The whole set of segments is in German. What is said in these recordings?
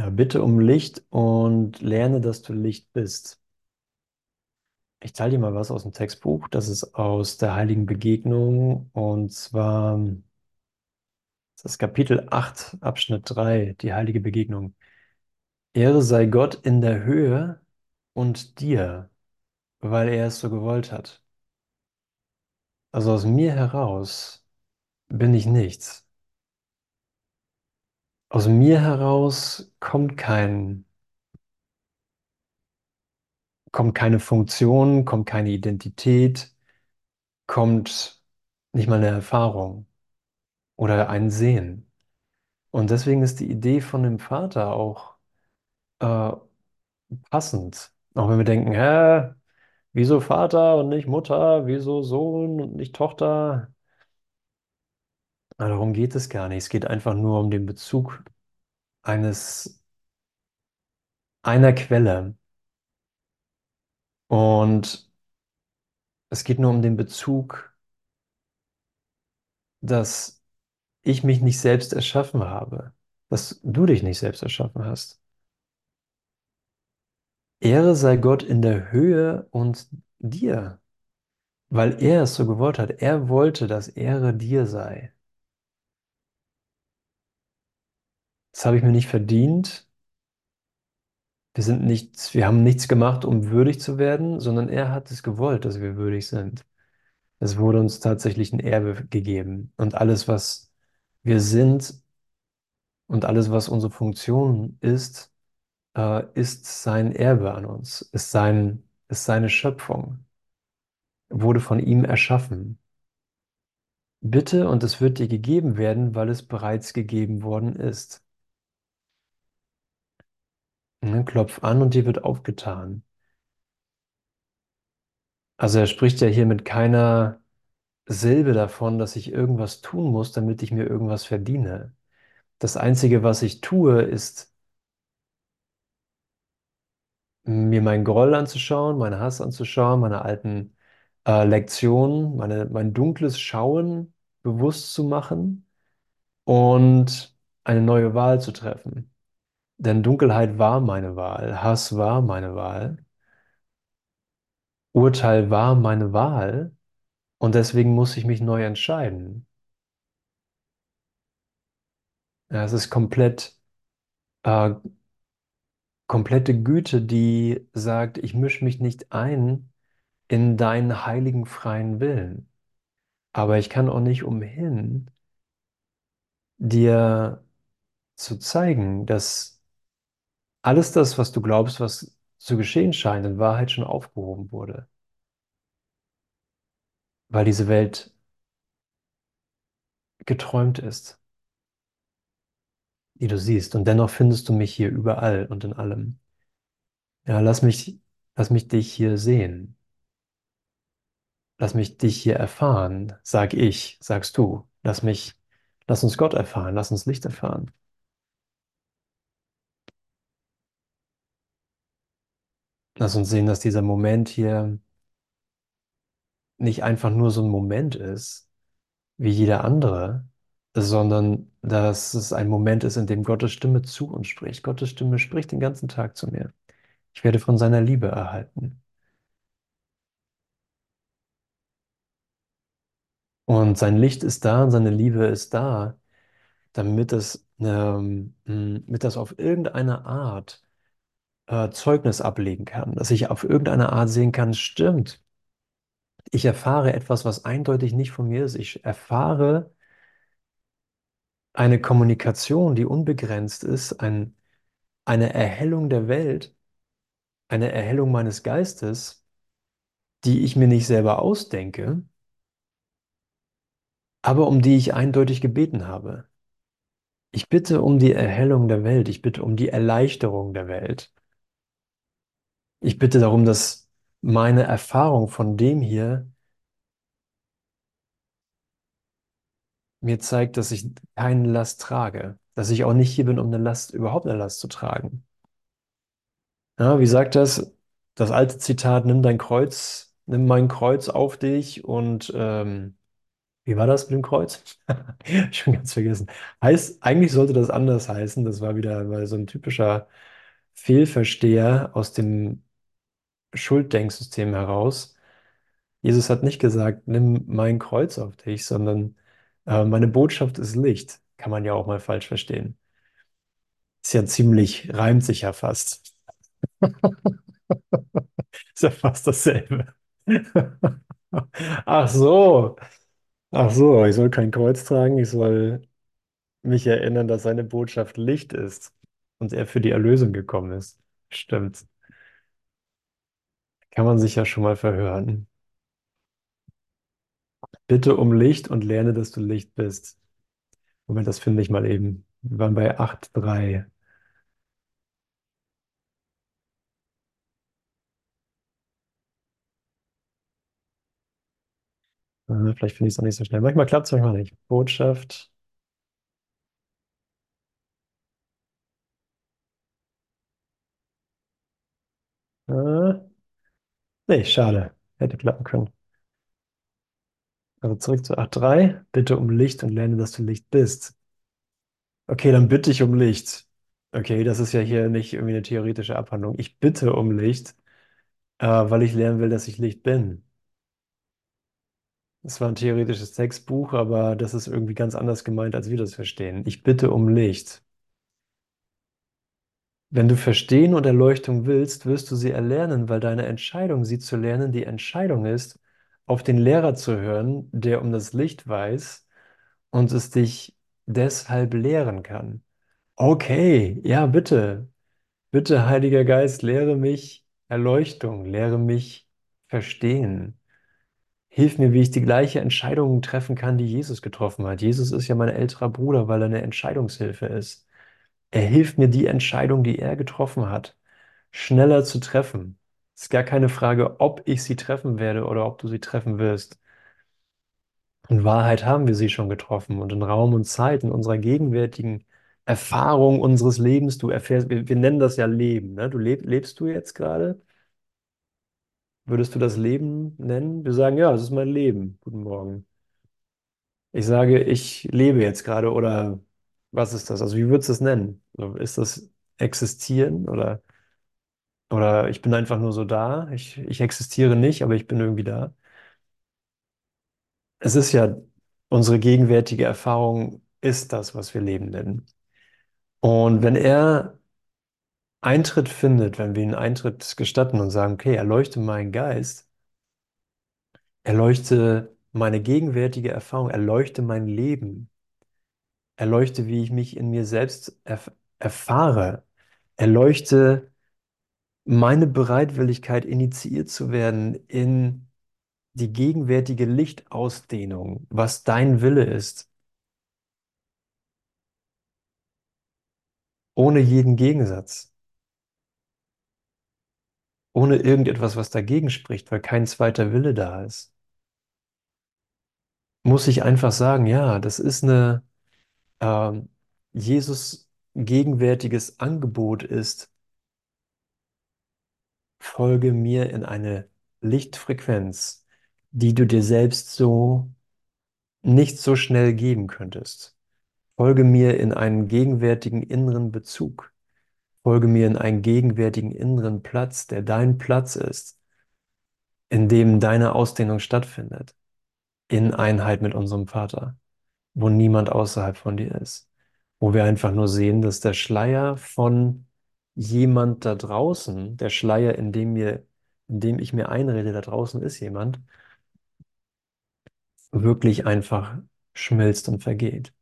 Ja, bitte um Licht und lerne, dass du Licht bist. Ich teile dir mal was aus dem Textbuch. Das ist aus der Heiligen Begegnung und zwar das ist Kapitel 8, Abschnitt 3, die Heilige Begegnung. Ehre sei Gott in der Höhe und dir, weil er es so gewollt hat. Also aus mir heraus bin ich nichts. Aus mir heraus kommt kein kommt keine Funktion, kommt keine Identität, kommt nicht mal eine Erfahrung oder ein Sehen. Und deswegen ist die Idee von dem Vater auch äh, passend. Auch wenn wir denken, hä, wieso Vater und nicht Mutter, wieso Sohn und nicht Tochter? Darum geht es gar nicht. Es geht einfach nur um den Bezug eines einer Quelle. Und es geht nur um den Bezug, dass ich mich nicht selbst erschaffen habe, dass du dich nicht selbst erschaffen hast. Ehre sei Gott in der Höhe und dir, weil er es so gewollt hat. Er wollte, dass Ehre dir sei. Das habe ich mir nicht verdient. Wir sind nichts, wir haben nichts gemacht, um würdig zu werden, sondern er hat es gewollt, dass wir würdig sind. Es wurde uns tatsächlich ein Erbe gegeben. Und alles, was wir sind und alles, was unsere Funktion ist, äh, ist sein Erbe an uns, ist sein, ist seine Schöpfung, wurde von ihm erschaffen. Bitte und es wird dir gegeben werden, weil es bereits gegeben worden ist. Ne, klopf an und dir wird aufgetan. Also er spricht ja hier mit keiner Silbe davon, dass ich irgendwas tun muss, damit ich mir irgendwas verdiene. Das Einzige, was ich tue, ist mir meinen Groll anzuschauen, meinen Hass anzuschauen, meine alten äh, Lektionen, meine, mein dunkles Schauen bewusst zu machen und eine neue Wahl zu treffen. Denn Dunkelheit war meine Wahl, Hass war meine Wahl, Urteil war meine Wahl und deswegen muss ich mich neu entscheiden. Ja, es ist komplett, äh, komplette Güte, die sagt, ich mische mich nicht ein in deinen heiligen freien Willen. Aber ich kann auch nicht umhin, dir zu zeigen, dass alles das, was du glaubst, was zu geschehen scheint, in Wahrheit schon aufgehoben wurde. Weil diese Welt geträumt ist, die du siehst. Und dennoch findest du mich hier überall und in allem. Ja, lass mich, lass mich dich hier sehen. Lass mich dich hier erfahren, sag ich, sagst du. Lass mich, lass uns Gott erfahren, lass uns Licht erfahren. Lass uns sehen, dass dieser Moment hier nicht einfach nur so ein Moment ist, wie jeder andere, sondern dass es ein Moment ist, in dem Gottes Stimme zu uns spricht. Gottes Stimme spricht den ganzen Tag zu mir. Ich werde von seiner Liebe erhalten. Und sein Licht ist da und seine Liebe ist da, damit es, ähm, damit das auf irgendeine Art äh, Zeugnis ablegen kann, dass ich auf irgendeine Art sehen kann, stimmt. Ich erfahre etwas, was eindeutig nicht von mir ist. Ich erfahre eine Kommunikation, die unbegrenzt ist, ein, eine Erhellung der Welt, eine Erhellung meines Geistes, die ich mir nicht selber ausdenke, aber um die ich eindeutig gebeten habe. Ich bitte um die Erhellung der Welt, ich bitte um die Erleichterung der Welt. Ich bitte darum, dass meine Erfahrung von dem hier mir zeigt, dass ich keine Last trage, dass ich auch nicht hier bin, um eine Last, überhaupt eine Last zu tragen. Ja, wie sagt das? Das alte Zitat, nimm dein Kreuz, nimm mein Kreuz auf dich und ähm, Wie war das mit dem Kreuz? Schon ganz vergessen. Heißt, eigentlich sollte das anders heißen. Das war wieder so ein typischer Fehlversteher aus dem Schulddenksystem heraus. Jesus hat nicht gesagt, nimm mein Kreuz auf dich, sondern äh, meine Botschaft ist Licht. Kann man ja auch mal falsch verstehen. Ist ja ziemlich, reimt sich ja fast. Ist ja fast dasselbe. Ach so. Ach so, ich soll kein Kreuz tragen, ich soll mich erinnern, dass seine Botschaft Licht ist und er für die Erlösung gekommen ist. Stimmt. Kann man sich ja schon mal verhören. Bitte um Licht und lerne, dass du Licht bist. Moment, das finde ich mal eben. Wir waren bei 8.3. Äh, Vielleicht finde ich es auch nicht so schnell. Manchmal klappt es, manchmal nicht. Botschaft. Äh, nee, schade. Hätte klappen können. Also zurück zu 8.3. Bitte um Licht und lerne, dass du Licht bist. Okay, dann bitte ich um Licht. Okay, das ist ja hier nicht irgendwie eine theoretische Abhandlung. Ich bitte um Licht, äh, weil ich lernen will, dass ich Licht bin. Das war ein theoretisches Textbuch, aber das ist irgendwie ganz anders gemeint, als wir das verstehen. Ich bitte um Licht. Wenn du Verstehen und Erleuchtung willst, wirst du sie erlernen, weil deine Entscheidung, sie zu lernen, die Entscheidung ist, auf den Lehrer zu hören, der um das Licht weiß und es dich deshalb lehren kann. Okay, ja, bitte. Bitte, Heiliger Geist, lehre mich Erleuchtung, lehre mich Verstehen. Hilf mir, wie ich die gleiche Entscheidung treffen kann, die Jesus getroffen hat. Jesus ist ja mein älterer Bruder, weil er eine Entscheidungshilfe ist. Er hilft mir, die Entscheidung, die er getroffen hat, schneller zu treffen. Es ist gar keine Frage, ob ich sie treffen werde oder ob du sie treffen wirst. In Wahrheit haben wir sie schon getroffen und in Raum und Zeit, in unserer gegenwärtigen Erfahrung unseres Lebens, du erfährst, wir, wir nennen das ja Leben, ne? Du leb, lebst du jetzt gerade? Würdest du das Leben nennen? Wir sagen, ja, es ist mein Leben. Guten Morgen. Ich sage, ich lebe jetzt gerade oder was ist das? Also wie würdest du es nennen? Ist das existieren oder, oder ich bin einfach nur so da? Ich, ich existiere nicht, aber ich bin irgendwie da. Es ist ja, unsere gegenwärtige Erfahrung ist das, was wir Leben nennen. Und wenn er Eintritt findet, wenn wir ihn Eintritt gestatten und sagen, okay, erleuchte meinen Geist, erleuchte meine gegenwärtige Erfahrung, erleuchte mein Leben, erleuchte, wie ich mich in mir selbst erf erfahre, erleuchte meine Bereitwilligkeit, initiiert zu werden in die gegenwärtige Lichtausdehnung, was dein Wille ist, ohne jeden Gegensatz, ohne irgendetwas, was dagegen spricht, weil kein zweiter Wille da ist. Muss ich einfach sagen, ja, das ist eine ähm, Jesus gegenwärtiges Angebot ist, folge mir in eine Lichtfrequenz, die du dir selbst so nicht so schnell geben könntest. Folge mir in einen gegenwärtigen inneren Bezug. Folge mir in einen gegenwärtigen inneren Platz, der dein Platz ist, in dem deine Ausdehnung stattfindet, in Einheit mit unserem Vater, wo niemand außerhalb von dir ist, wo wir einfach nur sehen, dass der Schleier von jemand da draußen, der Schleier, in dem mir, in dem ich mir einrede, da draußen ist jemand, wirklich einfach schmilzt und vergeht.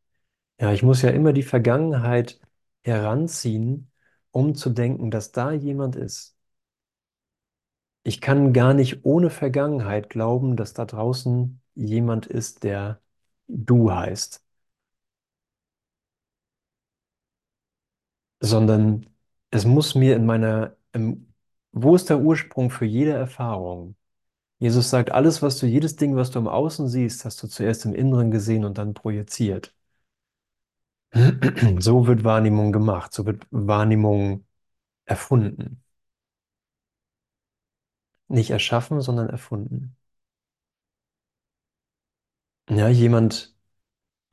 Ja, ich muss ja immer die Vergangenheit heranziehen, um zu denken, dass da jemand ist. Ich kann gar nicht ohne Vergangenheit glauben, dass da draußen jemand ist, der du heißt, sondern es muss mir in meiner, im, wo ist der Ursprung für jede Erfahrung? Jesus sagt, alles, was du, jedes Ding, was du im Außen siehst, hast du zuerst im Inneren gesehen und dann projiziert. So wird Wahrnehmung gemacht, so wird Wahrnehmung erfunden. Nicht erschaffen, sondern erfunden. Ja, jemand,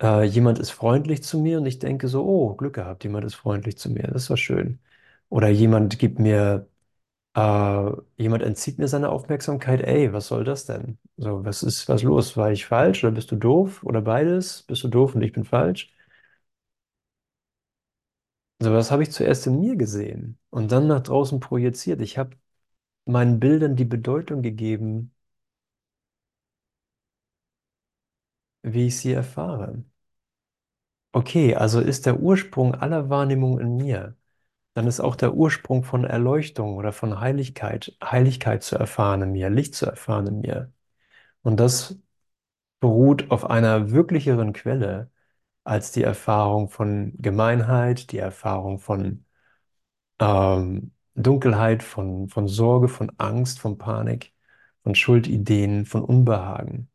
äh, jemand ist freundlich zu mir und ich denke so, oh, Glück gehabt, jemand ist freundlich zu mir, das war schön. Oder jemand gibt mir, äh, jemand entzieht mir seine Aufmerksamkeit, ey, was soll das denn? So, was ist, was los? War ich falsch oder bist du doof? Oder beides? Bist du doof und ich bin falsch? So, was habe ich zuerst in mir gesehen und dann nach draußen projiziert. Ich habe meinen Bildern die Bedeutung gegeben, wie ich sie erfahre. Okay, also ist der Ursprung aller Wahrnehmung in mir. Dann ist auch der Ursprung von Erleuchtung oder von Heiligkeit, Heiligkeit zu erfahren in mir, Licht zu erfahren in mir. Und das beruht auf einer wirklicheren Quelle als die Erfahrung von Gemeinheit, die Erfahrung von ähm, Dunkelheit, von, von Sorge, von Angst, von Panik, von Schuldideen, von Unbehagen.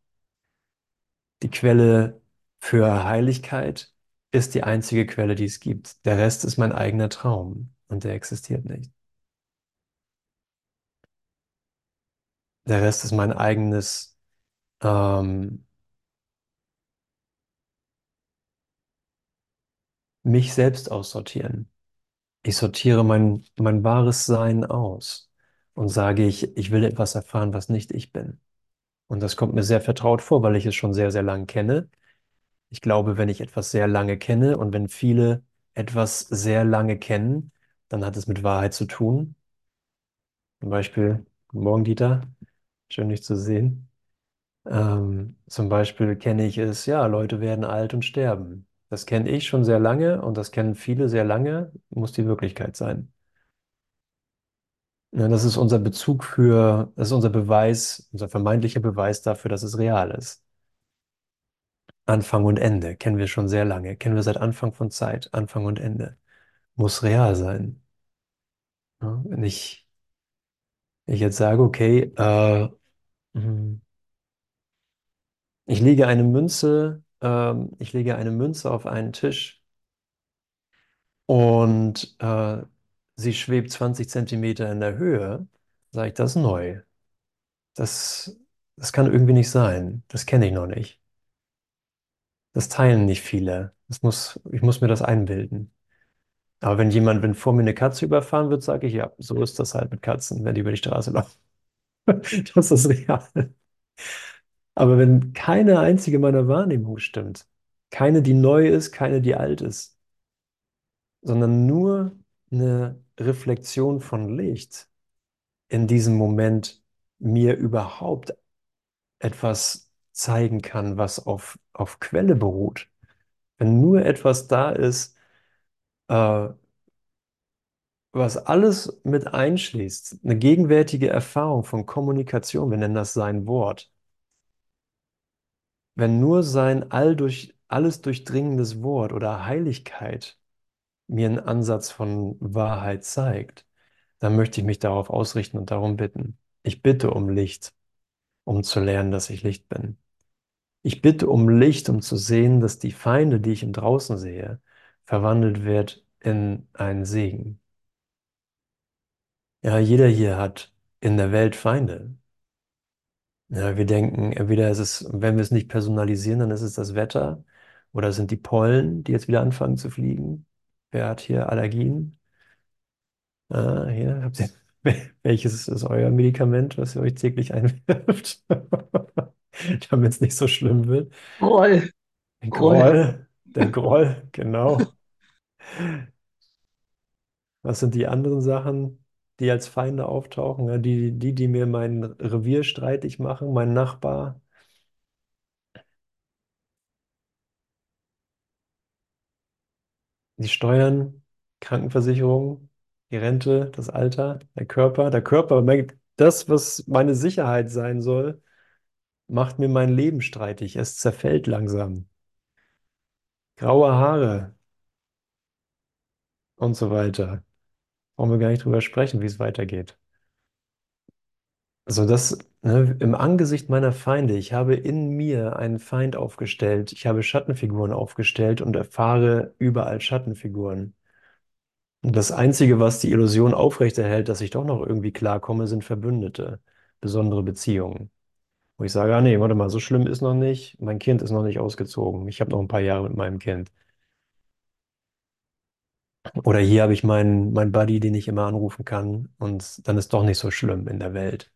Die Quelle für Heiligkeit ist die einzige Quelle, die es gibt. Der Rest ist mein eigener Traum und der existiert nicht. Der Rest ist mein eigenes, ähm, mich selbst aussortieren. Ich sortiere mein, mein wahres Sein aus und sage, ich, ich will etwas erfahren, was nicht ich bin. Und das kommt mir sehr vertraut vor, weil ich es schon sehr, sehr lang kenne. Ich glaube, wenn ich etwas sehr lange kenne und wenn viele etwas sehr lange kennen, dann hat es mit Wahrheit zu tun. Zum Beispiel, guten Morgen, Dieter, schön dich zu sehen. Ähm, zum Beispiel kenne ich es, ja, Leute werden alt und sterben. Das kenne ich schon sehr lange und das kennen viele sehr lange, muss die Wirklichkeit sein. Ja, das ist unser Bezug für, das ist unser Beweis, unser vermeintlicher Beweis dafür, dass es real ist. Anfang und Ende kennen wir schon sehr lange, kennen wir seit Anfang von Zeit, Anfang und Ende. Muss real sein. Ja, wenn ich, ich jetzt sage, okay, äh, hm, ich lege eine Münze, ähm, ich lege eine Münze auf einen Tisch und äh, sie schwebt 20 Zentimeter in der Höhe, sage ich, das ist neu. Das, das kann irgendwie nicht sein. Das kenne ich noch nicht. Das teilen nicht viele. Das muss, ich muss mir das einbilden. Aber wenn jemand, wenn vor mir eine Katze überfahren wird, sage ich, ja, so ist das halt mit Katzen, wenn die über die Straße laufen. Das ist real. Aber wenn keine einzige meiner Wahrnehmung stimmt, keine, die neu ist, keine, die alt ist, sondern nur eine Reflexion von Licht in diesem Moment mir überhaupt etwas zeigen kann, was auf, auf Quelle beruht. Wenn nur etwas da ist, äh, was alles mit einschließt, eine gegenwärtige Erfahrung von Kommunikation, wir nennen das sein Wort, wenn nur sein all durch, alles durchdringendes Wort oder Heiligkeit mir einen Ansatz von Wahrheit zeigt, dann möchte ich mich darauf ausrichten und darum bitten. Ich bitte um Licht, um zu lernen, dass ich Licht bin. Ich bitte um Licht, um zu sehen, dass die Feinde, die ich im Draußen sehe, verwandelt wird in einen Segen. Ja, jeder hier hat in der Welt Feinde. Ja, wir denken, entweder ist es, wenn wir es nicht personalisieren, dann ist es das Wetter oder sind die Pollen, die jetzt wieder anfangen zu fliegen. Wer hat hier Allergien? Ah, hier, habt ihr, welches ist euer Medikament, was ihr euch täglich einwirft, damit es nicht so schlimm wird? Groll, Der Groll. Groll, der Groll, genau. Was sind die anderen Sachen, die als Feinde auftauchen? Ja, die, die, die mir mein Revier streitig machen, mein Nachbar, die Steuern, Krankenversicherung, die Rente, das Alter, der Körper. Der Körper, das, was meine Sicherheit sein soll, macht mir mein Leben streitig. Es zerfällt langsam. Graue Haare und so weiter. Brauchen wir gar nicht drüber sprechen, wie es weitergeht. Also das, ne, im Angesicht meiner Feinde, ich habe in mir einen Feind aufgestellt, ich habe Schattenfiguren aufgestellt und erfahre überall Schattenfiguren. Und das Einzige, was die Illusion aufrechterhält, dass ich doch noch irgendwie klarkomme, sind Verbündete, besondere Beziehungen. Wo ich sage, ah nee, warte mal, so schlimm ist noch nicht. Mein Kind ist noch nicht ausgezogen. Ich habe noch ein paar Jahre mit meinem Kind. Oder hier habe ich meinen meinen Buddy, den ich immer anrufen kann. Und dann ist doch nicht so schlimm in der Welt.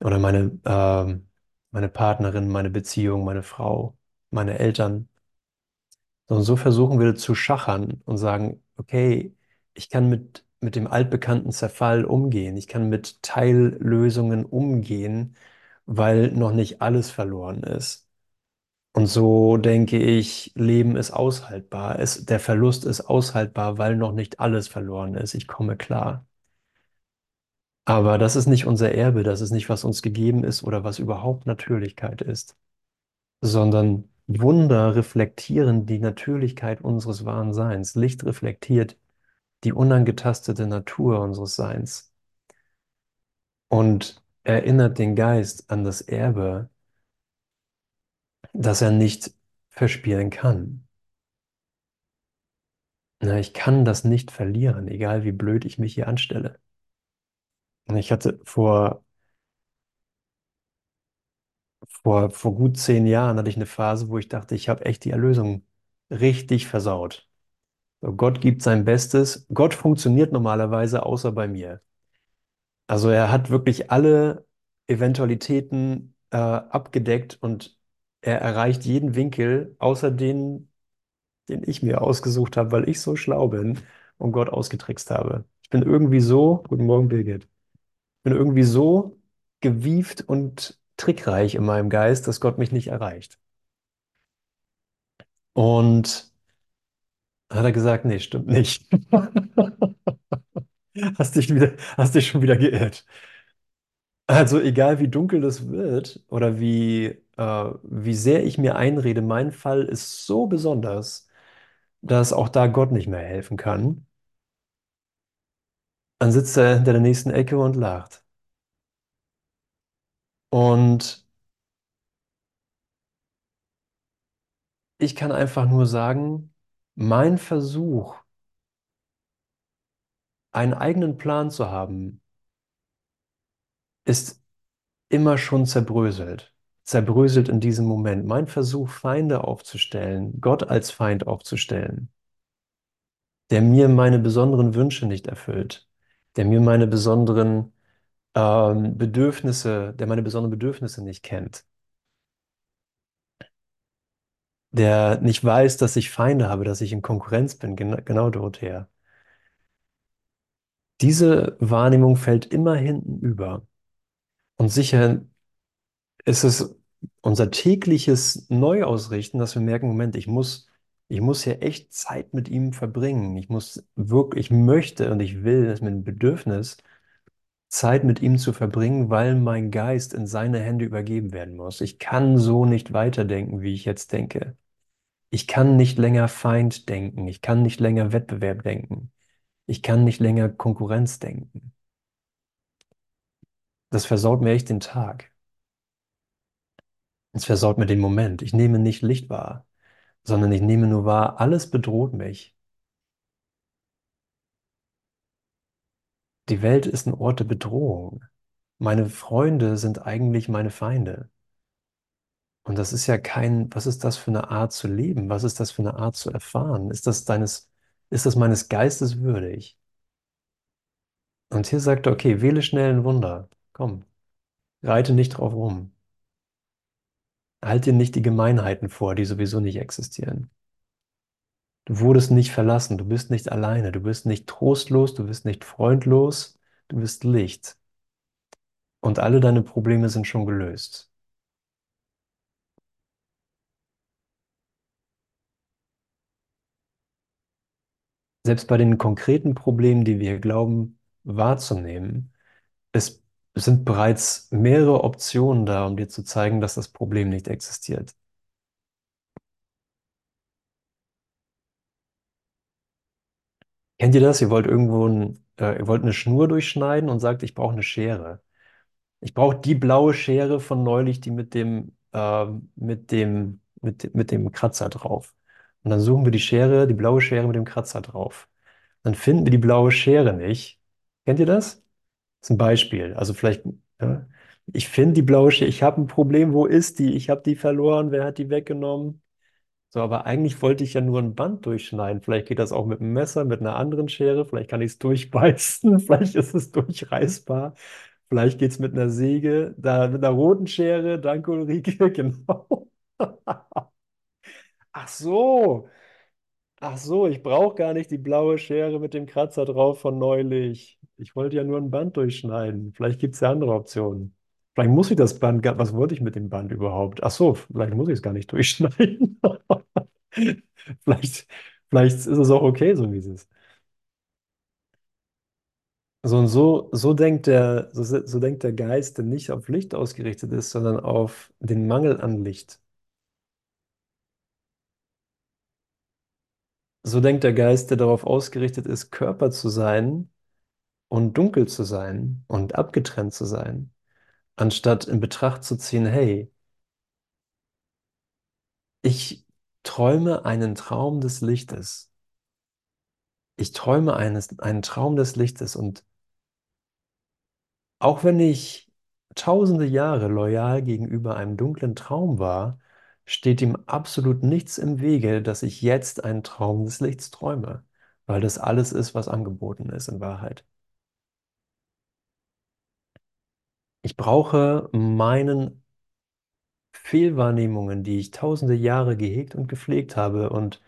Oder meine, ähm, meine Partnerin, meine Beziehung, meine Frau, meine Eltern. Sondern so versuchen wir zu schachern und sagen, okay, ich kann mit, mit dem altbekannten Zerfall umgehen. Ich kann mit Teillösungen umgehen, weil noch nicht alles verloren ist. Und so denke ich, Leben ist aushaltbar. Es, der Verlust ist aushaltbar, weil noch nicht alles verloren ist. Ich komme klar. Aber das ist nicht unser Erbe, das ist nicht, was uns gegeben ist oder was überhaupt Natürlichkeit ist, sondern Wunder reflektieren die Natürlichkeit unseres wahren Seins. Licht reflektiert die unangetastete Natur unseres Seins und erinnert den Geist an das Erbe, das er nicht verspielen kann. Na, ich kann das nicht verlieren, egal wie blöd ich mich hier anstelle. Ich hatte vor, vor, vor gut zehn Jahren hatte ich eine Phase, wo ich dachte, ich habe echt die Erlösung richtig versaut. So, Gott gibt sein Bestes. Gott funktioniert normalerweise außer bei mir. Also er hat wirklich alle Eventualitäten äh, abgedeckt und er erreicht jeden Winkel, außer den, den ich mir ausgesucht habe, weil ich so schlau bin und Gott ausgetrickst habe. Ich bin irgendwie so, guten Morgen, Birgit, bin irgendwie so gewieft und trickreich in meinem Geist, dass Gott mich nicht erreicht. Und hat er gesagt, nee, stimmt nicht. Hast dich wieder, hast dich schon wieder geirrt. Also egal wie dunkel das wird oder wie, äh, wie sehr ich mir einrede, mein Fall ist so besonders, dass auch da Gott nicht mehr helfen kann, dann sitzt er hinter der nächsten Ecke und lacht. Und ich kann einfach nur sagen, mein Versuch, einen eigenen Plan zu haben, ist immer schon zerbröselt. Zerbröselt in diesem Moment. Mein Versuch, Feinde aufzustellen, Gott als Feind aufzustellen, der mir meine besonderen Wünsche nicht erfüllt, der mir meine besonderen ähm, Bedürfnisse, der meine besonderen Bedürfnisse nicht kennt, der nicht weiß, dass ich Feinde habe, dass ich in Konkurrenz bin, genau, genau Dorothea. Diese Wahrnehmung fällt immer hinten über. Und sicher ist es unser tägliches Neuausrichten, dass wir merken, Moment, ich muss, ich muss hier echt Zeit mit ihm verbringen. Ich muss wirklich, ich möchte und ich will, das ist mein Bedürfnis, Zeit mit ihm zu verbringen, weil mein Geist in seine Hände übergeben werden muss. Ich kann so nicht weiterdenken, wie ich jetzt denke. Ich kann nicht länger Feind denken. Ich kann nicht länger Wettbewerb denken. Ich kann nicht länger Konkurrenz denken. Das versaut mir echt den Tag. Es versaut mir den Moment. Ich nehme nicht Licht wahr, sondern ich nehme nur wahr, alles bedroht mich. Die Welt ist ein Ort der Bedrohung. Meine Freunde sind eigentlich meine Feinde. Und das ist ja kein, was ist das für eine Art zu leben? Was ist das für eine Art zu erfahren? Ist das deines, ist das meines Geistes würdig? Und hier sagt er, okay, wähle schnell ein Wunder. Komm, reite nicht drauf rum. Halt dir nicht die Gemeinheiten vor, die sowieso nicht existieren. Du wurdest nicht verlassen, du bist nicht alleine, du bist nicht trostlos, du bist nicht freundlos, du bist Licht. Und alle deine Probleme sind schon gelöst. Selbst bei den konkreten Problemen, die wir glauben wahrzunehmen, es sind bereits mehrere Optionen da, um dir zu zeigen, dass das Problem nicht existiert. Kennt ihr das? Ihr wollt irgendwo ein, äh, ihr wollt eine Schnur durchschneiden und sagt, ich brauche eine Schere. Ich brauche die blaue Schere von neulich, die mit dem, äh, mit dem, mit, mit dem Kratzer drauf. Und dann suchen wir die Schere, die blaue Schere mit dem Kratzer drauf. Dann finden wir die blaue Schere nicht. Kennt ihr das? Ein Beispiel. Also vielleicht, ja, Ich finde die blaue Schere, ich habe ein Problem, wo ist die? Ich habe die verloren, wer hat die weggenommen? So, aber eigentlich wollte ich ja nur ein Band durchschneiden. Vielleicht geht das auch mit einem Messer, mit einer anderen Schere. Vielleicht kann ich es durchbeißen. Vielleicht ist es durchreißbar. Vielleicht geht es mit einer Säge, da mit einer roten Schere. Danke, Ulrike, genau. Ach so. Ach so, ich brauche gar nicht die blaue Schere mit dem Kratzer drauf von neulich. Ich wollte ja nur ein Band durchschneiden. Vielleicht gibt es ja andere Optionen. Vielleicht muss ich das Band, was wollte ich mit dem Band überhaupt? Ach so, vielleicht muss ich es gar nicht durchschneiden. Vielleicht, vielleicht ist es auch okay, so wie es ist. So und so, so denkt der, so, so denkt der Geist, der nicht auf Licht ausgerichtet ist, sondern auf den Mangel an Licht. So denkt der Geist, der darauf ausgerichtet ist, Körper zu sein und dunkel zu sein und abgetrennt zu sein, anstatt in Betracht zu ziehen, hey, ich träume einen Traum des Lichtes. Ich träume eines, einen Traum des Lichtes und Auch wenn ich tausende Jahre loyal gegenüber einem dunklen Traum war, steht ihm absolut nichts im Wege, dass ich jetzt einen Traum des Lichts träume, weil das alles ist, was angeboten ist in Wahrheit. Ich brauche meinen Fehlwahrnehmungen, die ich tausende Jahre gehegt und gepflegt habe und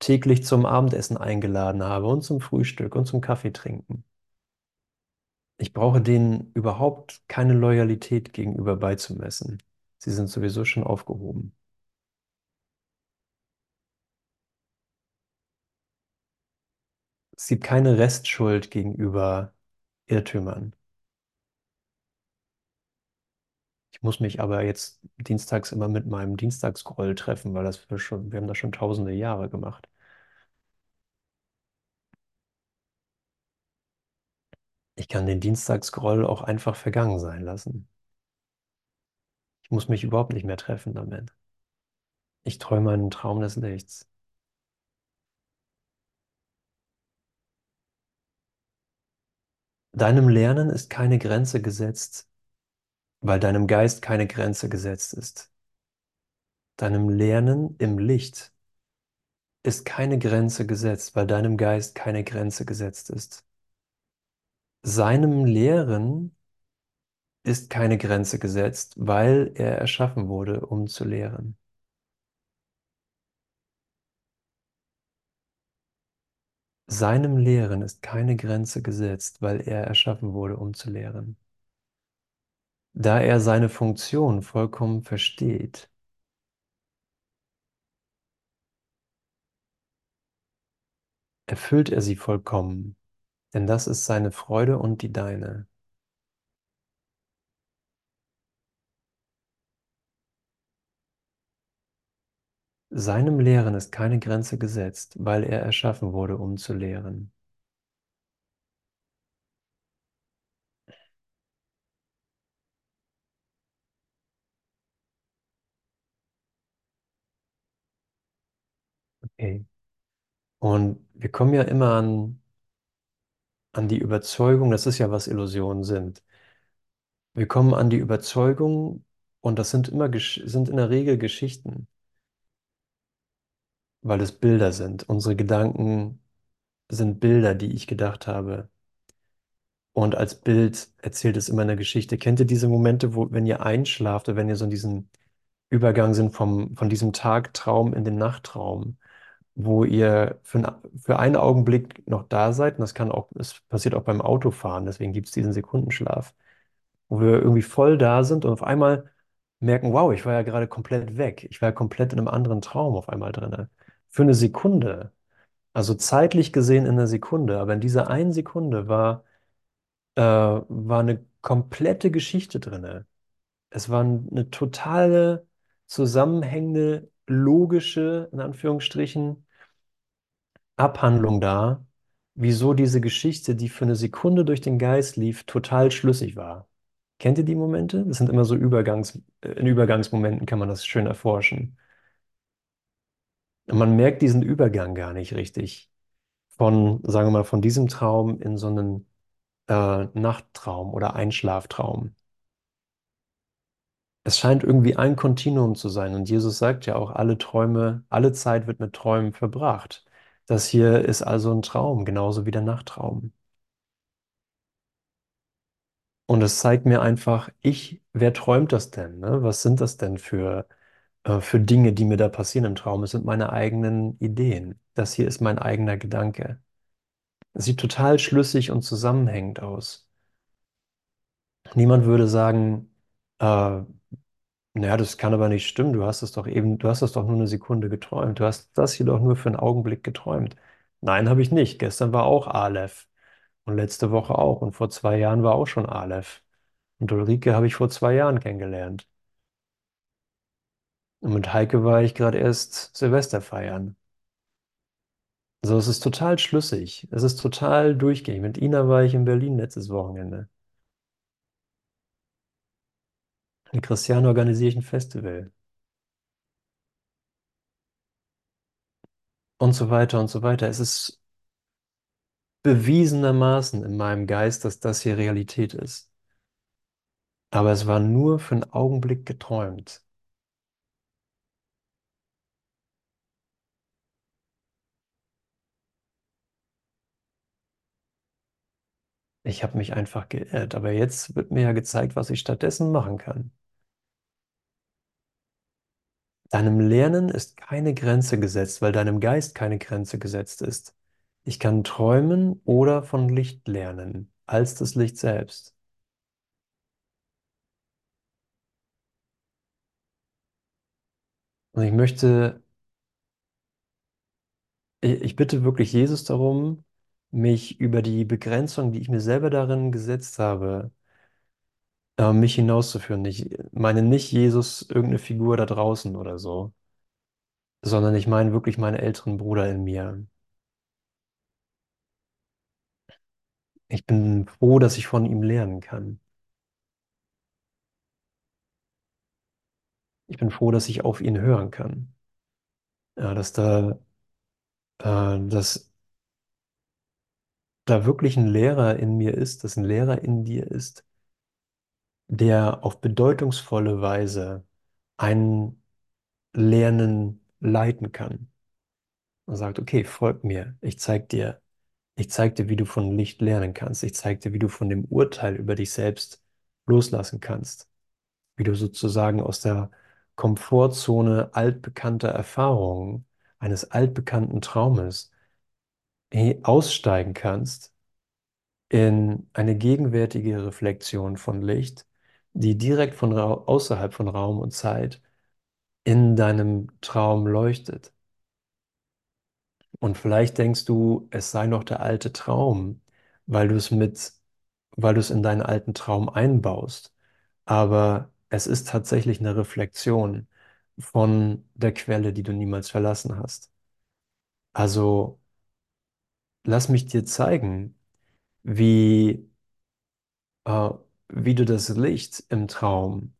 täglich zum Abendessen eingeladen habe und zum Frühstück und zum Kaffee trinken. Ich brauche denen überhaupt keine Loyalität gegenüber beizumessen. Sie sind sowieso schon aufgehoben. Es gibt keine Restschuld gegenüber Irrtümern. Ich muss mich aber jetzt dienstags immer mit meinem Dienstagsgroll treffen, weil das wir schon, wir haben das schon tausende Jahre gemacht. Ich kann den Dienstagsgroll auch einfach vergangen sein lassen. Ich muss mich überhaupt nicht mehr treffen damit. Ich träume einen Traum des Lichts. Deinem Lernen ist keine Grenze gesetzt, weil deinem Geist keine Grenze gesetzt ist. Deinem Lernen im Licht ist keine Grenze gesetzt, weil deinem Geist keine Grenze gesetzt ist. Seinem Lehren ist keine Grenze gesetzt, weil er erschaffen wurde, um zu lehren. Seinem Lehren ist keine Grenze gesetzt, weil er erschaffen wurde, um zu lehren. Da er seine Funktion vollkommen versteht, erfüllt er sie vollkommen, denn das ist seine Freude und die deine. Seinem Lehren ist keine Grenze gesetzt, weil er erschaffen wurde, um zu lehren. Okay. Und wir kommen ja immer an, an die Überzeugung, das ist ja, was Illusionen sind. Wir kommen an die Überzeugung, und das sind immer, sind in der Regel Geschichten, weil es Bilder sind. Unsere Gedanken sind Bilder, die ich gedacht habe. Und als Bild erzählt es immer eine Geschichte. Kennt ihr diese Momente, wo, wenn ihr einschlaft oder wenn ihr so in diesem Übergang sind vom, von diesem Tagtraum in den Nachttraum, wo ihr für, ein- für einen Augenblick noch da seid, und das kann auch, es passiert auch beim Autofahren, deswegen gibt es diesen Sekundenschlaf, wo wir irgendwie voll da sind und auf einmal merken, wow, ich war ja gerade komplett weg. Ich war ja komplett in einem anderen Traum auf einmal drin. Für eine Sekunde. Also zeitlich gesehen in einer Sekunde. Aber in dieser einen Sekunde war, äh, war eine komplette Geschichte drin. Es war eine totale, zusammenhängende, logische, in Anführungsstrichen, Abhandlung da, wieso diese Geschichte, die für eine Sekunde durch den Geist lief, total schlüssig war. Kennt ihr die Momente? Das sind immer so Übergangs, äh, in Übergangsmomenten kann man das schön erforschen. Und man merkt diesen Übergang gar nicht richtig. Von, sagen wir mal, von diesem Traum in so einen äh, Nachttraum oder Einschlaftraum. Es scheint irgendwie ein Kontinuum zu sein. Und Jesus sagt ja auch, alle Träume, alle Zeit wird mit Träumen verbracht. Das hier ist also ein Traum, genauso wie der Nachttraum. Und es zeigt mir einfach, ich, wer träumt das denn? Ne? Was sind das denn für, äh, für Dinge, die mir da passieren im Traum? Es sind meine eigenen Ideen. Das hier ist mein eigener Gedanke. Es sieht total schlüssig und zusammenhängend aus. Niemand würde sagen, äh, naja, das kann aber nicht stimmen. Du hast es doch eben, du hast es doch nur eine Sekunde geträumt. Du hast das hier doch nur für einen Augenblick geträumt. Nein, habe ich nicht. Gestern war auch Aleph und letzte Woche auch und vor zwei Jahren war auch schon Aleph. Und Ulrike habe ich vor zwei Jahren kennengelernt. Und mit Heike war ich gerade erst Silvester feiern. Also es ist total schlüssig. Es ist total durchgängig. Mit Ina war ich in Berlin letztes Wochenende. Mit Christian organisiere ich ein Festival. Und so weiter und so weiter. Es ist bewiesenermaßen in meinem Geist, dass das hier Realität ist. Aber es war nur für einen Augenblick geträumt. Ich habe mich einfach geirrt. Aber jetzt wird mir ja gezeigt, was ich stattdessen machen kann. Deinem Lernen ist keine Grenze gesetzt, weil deinem Geist keine Grenze gesetzt ist. Ich kann träumen oder von Licht lernen, als das Licht selbst. Und ich möchte, ich bitte wirklich Jesus darum, mich über die Begrenzung, die ich mir selber darin gesetzt habe, äh, mich hinauszuführen. Ich meine nicht Jesus irgendeine Figur da draußen oder so, sondern ich meine wirklich meinen älteren Bruder in mir. Ich bin froh, dass ich von ihm lernen kann. Ich bin froh, dass ich auf ihn hören kann. Ja, dass da, äh, dass da wirklich ein Lehrer in mir ist, dass ein Lehrer in dir ist, der auf bedeutungsvolle Weise ein Lernen leiten kann. Und sagt, okay, folg mir, ich zeig dir, ich zeig dir, wie du von Licht lernen kannst. Ich zeig dir, wie du von dem Urteil über dich selbst loslassen kannst. Wie du sozusagen aus der Komfortzone altbekannter Erfahrungen, eines altbekannten Traumes aussteigen kannst in eine gegenwärtige Reflexion von Licht, die direkt von außerhalb von Raum und Zeit in deinem Traum leuchtet. Und vielleicht denkst du, es sei noch der alte Traum, weil du es mit, weil du es in deinen alten Traum einbaust. Aber es ist tatsächlich eine Reflexion von der Quelle, die du niemals verlassen hast. Also lass mich dir zeigen, wie, äh, wie du das Licht im Traum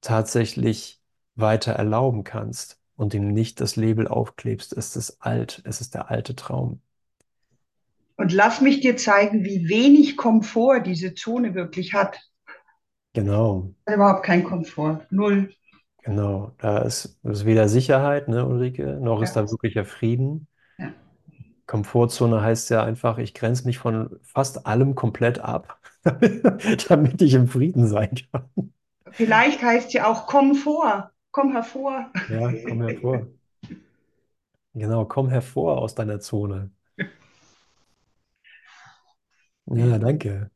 tatsächlich weiter erlauben kannst und ihm nicht das Label aufklebst, es ist alt, es ist der alte Traum. Und lass mich dir zeigen, wie wenig Komfort diese Zone wirklich hat. Genau, Überhaupt kein Komfort. Null. genau. Da ist, ist weder Sicherheit, ne, Ulrike, noch ist Ja. da wirklicher Frieden. Ja. Komfortzone heißt ja einfach, ich grenze mich von fast allem komplett ab, damit ich im Frieden sein kann. Vielleicht heißt ja auch komm vor, komm hervor. Ja, komm hervor. Genau, komm hervor aus deiner Zone. Ja, danke.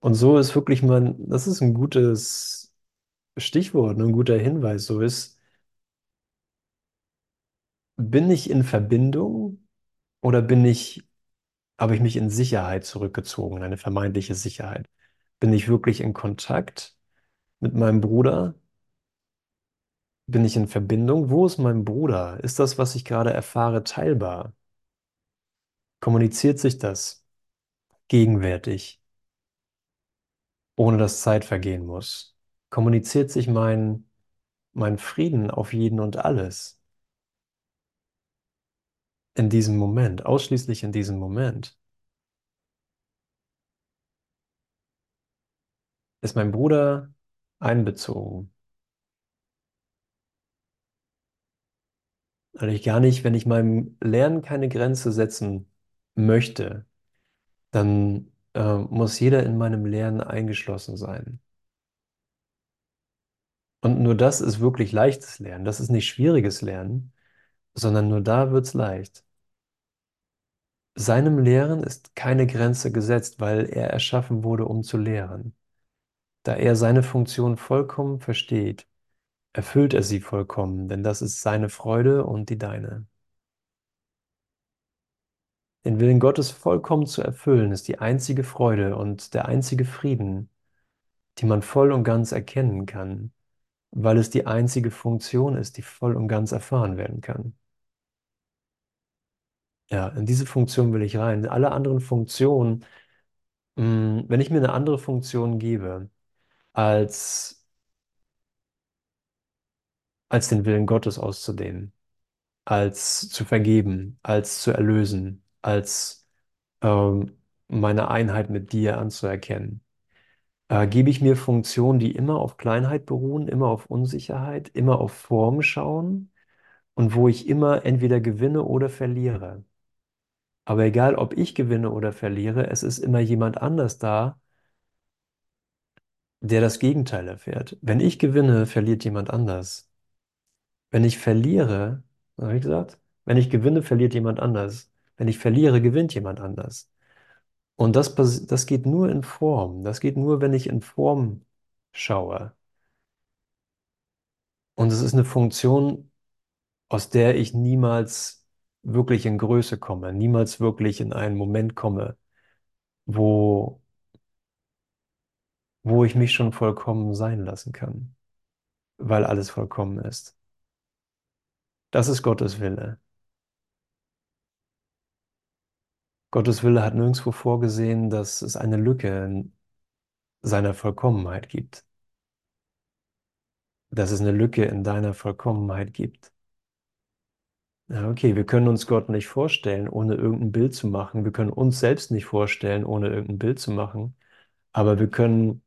Und so ist wirklich man, das ist ein gutes Stichwort, ne, ein guter Hinweis. So ist, bin ich in Verbindung oder bin ich, habe ich mich in Sicherheit zurückgezogen, eine vermeintliche Sicherheit? Bin ich wirklich in Kontakt mit meinem Bruder? Bin ich in Verbindung? Wo ist mein Bruder? Ist das, was ich gerade erfahre, teilbar? Kommuniziert sich das gegenwärtig, ohne dass Zeit vergehen muss? Kommuniziert sich mein, mein Frieden auf jeden und alles in diesem Moment, ausschließlich in diesem Moment? Ist mein Bruder einbezogen. Weil ich gar nicht, wenn ich meinem Lernen keine Grenze setzen möchte, dann äh, muss jeder in meinem Lernen eingeschlossen sein. Und nur das ist wirklich leichtes Lernen. Das ist nicht schwieriges Lernen, sondern nur da wird's leicht. Seinem Lehren ist keine Grenze gesetzt, weil er erschaffen wurde, um zu lehren. Da er seine Funktion vollkommen versteht, erfüllt er sie vollkommen, denn das ist seine Freude und die deine. Den Willen Gottes vollkommen zu erfüllen, ist die einzige Freude und der einzige Frieden, die man voll und ganz erkennen kann, weil es die einzige Funktion ist, die voll und ganz erfahren werden kann. Ja, in diese Funktion will ich rein. Alle anderen Funktionen, mh, wenn ich mir eine andere Funktion gebe, als, als den Willen Gottes auszudehnen, als zu vergeben, als zu erlösen, als ähm, meine Einheit mit dir anzuerkennen, äh, gebe ich mir Funktionen, die immer auf Kleinheit beruhen, immer auf Unsicherheit, immer auf Form schauen und wo ich immer entweder gewinne oder verliere. Aber egal, ob ich gewinne oder verliere, es ist immer jemand anders da, der das Gegenteil erfährt. Wenn ich gewinne, verliert jemand anders. Wenn ich verliere, habe ich gesagt? Wenn ich gewinne, verliert jemand anders. Wenn ich verliere, gewinnt jemand anders. Und das, das geht nur in Form. Das geht nur, wenn ich in Form schaue. Und es ist eine Funktion, aus der ich niemals wirklich in Größe komme, niemals wirklich in einen Moment komme, wo, wo ich mich schon vollkommen sein lassen kann, weil alles vollkommen ist. Das ist Gottes Wille. Gottes Wille hat nirgendwo vorgesehen, dass es eine Lücke in seiner Vollkommenheit gibt, dass es eine Lücke in deiner Vollkommenheit gibt. Okay, wir können uns Gott nicht vorstellen, ohne irgendein Bild zu machen. Wir können uns selbst nicht vorstellen, ohne irgendein Bild zu machen. Aber wir können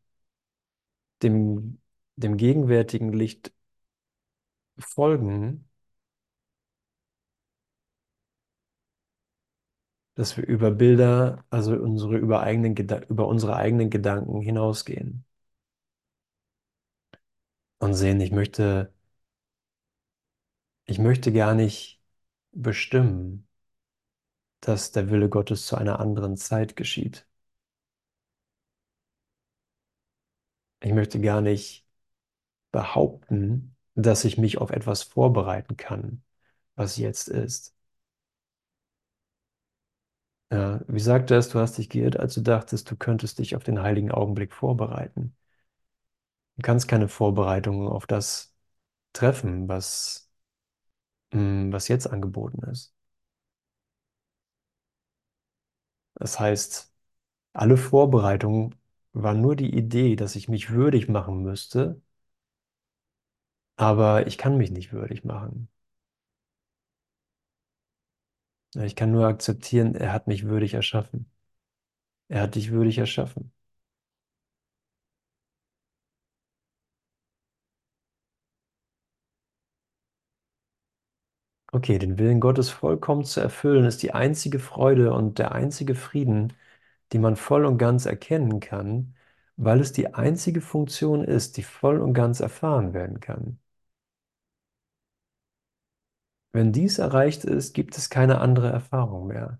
dem, dem gegenwärtigen Licht folgen, dass wir über Bilder, also unsere, über eigenen, über unsere eigenen Gedanken hinausgehen und sehen, ich möchte, ich möchte gar nicht bestimmen, dass der Wille Gottes zu einer anderen Zeit geschieht. Ich möchte gar nicht behaupten, dass ich mich auf etwas vorbereiten kann, was jetzt ist. Ja, wie sagte es, du hast dich geirrt, als du dachtest, du könntest dich auf den heiligen Augenblick vorbereiten. Du kannst keine Vorbereitungen auf das treffen, was, mh, was jetzt angeboten ist. Das heißt, alle Vorbereitungen war nur die Idee, dass ich mich würdig machen müsste, aber ich kann mich nicht würdig machen. Ich kann nur akzeptieren, er hat mich würdig erschaffen. Er hat dich würdig erschaffen. Okay, den Willen Gottes vollkommen zu erfüllen, ist die einzige Freude und der einzige Frieden, die man voll und ganz erkennen kann, weil es die einzige Funktion ist, die voll und ganz erfahren werden kann. Wenn dies erreicht ist, gibt es keine andere Erfahrung mehr.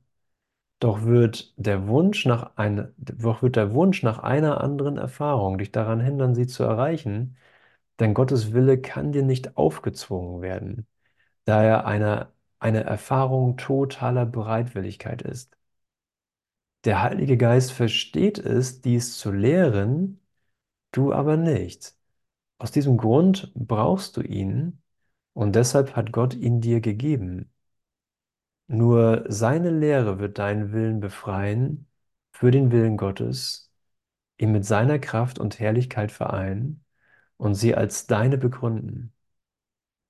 Doch wird der Wunsch nach einer, doch wird der Wunsch nach einer anderen Erfahrung dich daran hindern, sie zu erreichen, denn Gottes Wille kann dir nicht aufgezwungen werden, da er eine, eine Erfahrung totaler Bereitwilligkeit ist. Der Heilige Geist versteht es, dies zu lehren, du aber nicht. Aus diesem Grund brauchst du ihn und deshalb hat Gott ihn dir gegeben. Nur seine Lehre wird deinen Willen befreien für den Willen Gottes, ihn mit seiner Kraft und Herrlichkeit vereinen und sie als deine begründen.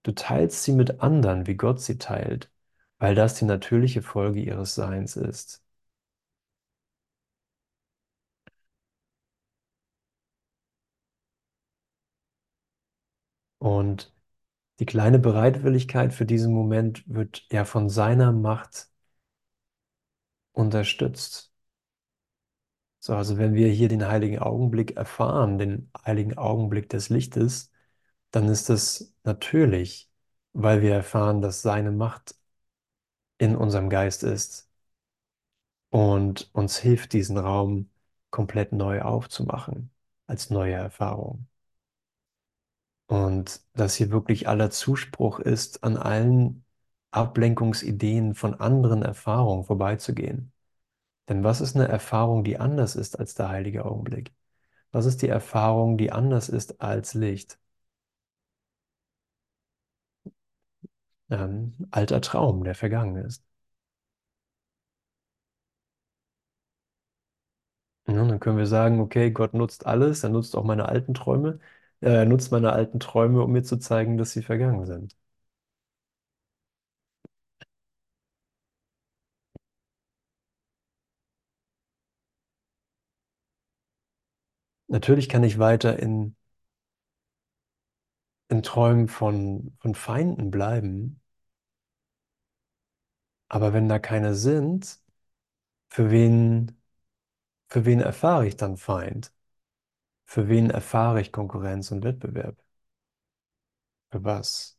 Du teilst sie mit anderen, wie Gott sie teilt, weil das die natürliche Folge ihres Seins ist. Und die kleine Bereitwilligkeit für diesen Moment wird ja von seiner Macht unterstützt. So, also wenn wir hier den heiligen Augenblick erfahren, den heiligen Augenblick des Lichtes, dann ist das natürlich, weil wir erfahren, dass seine Macht in unserem Geist ist und uns hilft, diesen Raum komplett neu aufzumachen, als neue Erfahrung. Und dass hier wirklich aller Zuspruch ist, an allen Ablenkungsideen von anderen Erfahrungen vorbeizugehen. Denn was ist eine Erfahrung, die anders ist als der heilige Augenblick? Was ist die Erfahrung, die anders ist als Licht? Ein alter Traum, der vergangen ist. Ja, dann können wir sagen, okay, Gott nutzt alles, er nutzt auch meine alten Träume, äh, er nutzt meine alten Träume, um mir zu zeigen, dass sie vergangen sind. Natürlich kann ich weiter in, in Träumen von, von Feinden bleiben, aber wenn da keine sind, für wen, für wen erfahre ich dann Feind? Für wen erfahre ich Konkurrenz und Wettbewerb? Für was?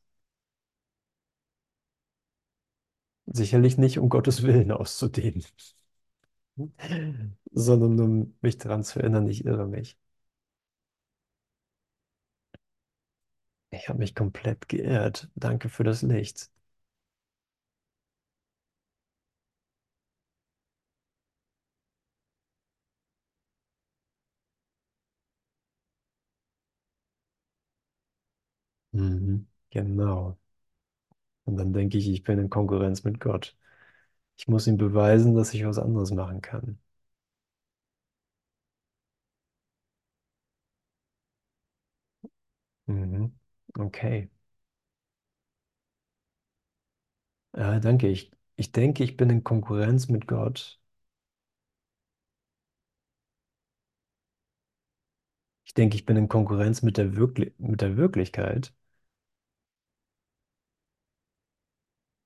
Sicherlich nicht, um Gottes Willen auszudehnen, sondern um mich daran zu erinnern, ich irre mich. Ich habe mich komplett geirrt. Danke für das Licht. Mhm, genau. Und dann denke ich, ich bin in Konkurrenz mit Gott. Ich muss ihm beweisen, dass ich was anderes machen kann. Mhm. Okay. Ja, danke. Ich, ich denke, ich bin in Konkurrenz mit Gott. Ich denke, ich bin in Konkurrenz mit der Wirkli mit der Wirklichkeit.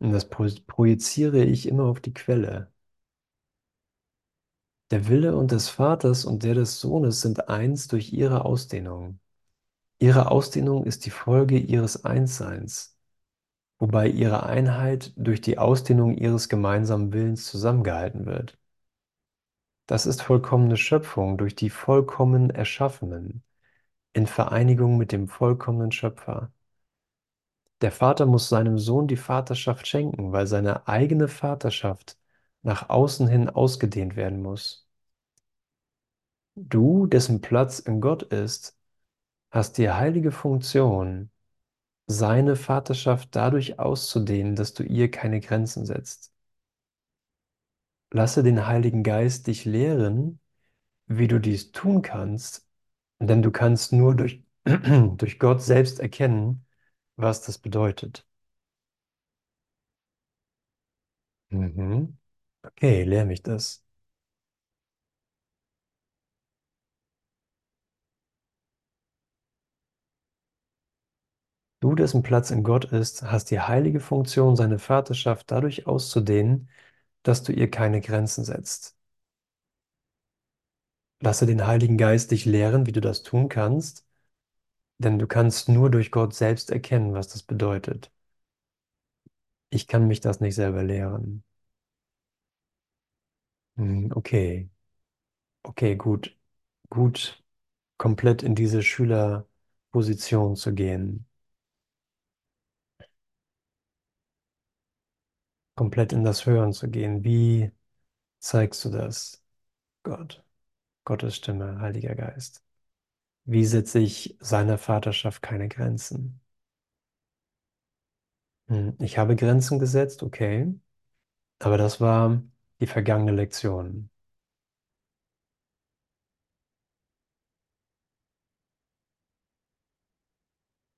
Und das pro projiziere ich immer auf die Quelle. Der Wille und des Vaters und der des Sohnes sind eins durch ihre Ausdehnung. Ihre Ausdehnung ist die Folge ihres Einsseins, wobei ihre Einheit durch die Ausdehnung ihres gemeinsamen Willens zusammengehalten wird. Das ist vollkommene Schöpfung durch die vollkommen Erschaffenen in Vereinigung mit dem vollkommenen Schöpfer. Der Vater muss seinem Sohn die Vaterschaft schenken, weil seine eigene Vaterschaft nach außen hin ausgedehnt werden muss. Du, dessen Platz in Gott ist, hast die heilige Funktion, seine Vaterschaft dadurch auszudehnen, dass du ihr keine Grenzen setzt. Lasse den Heiligen Geist dich lehren, wie du dies tun kannst, denn du kannst nur durch, durch Gott selbst erkennen, was das bedeutet. Mhm. Okay, lehr mich das. Du, dessen Platz in Gott ist, hast die heilige Funktion, seine Vaterschaft dadurch auszudehnen, dass du ihr keine Grenzen setzt. Lasse den Heiligen Geist dich lehren, wie du das tun kannst, denn du kannst nur durch Gott selbst erkennen, was das bedeutet. Ich kann mich das nicht selber lehren. Hm, Okay, okay, gut, gut, komplett in diese Schülerposition zu gehen, komplett in das Hören zu gehen. Wie zeigst du das, Gott? Gottes Stimme, Heiliger Geist. Wie setze ich seiner Vaterschaft keine Grenzen? Hm, Ich habe Grenzen gesetzt, okay, aber das war die vergangene Lektion.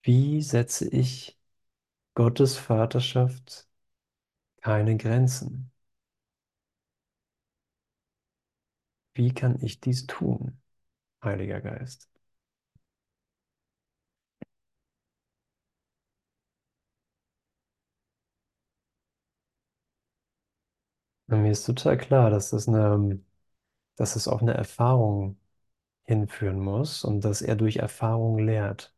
Wie setze ich Gottes Vaterschaft keine Grenzen? Wie kann ich dies tun, Heiliger Geist? Mir ist total klar, dass das eine, dass es auf eine Erfahrung hinführen muss und dass er durch Erfahrung lehrt.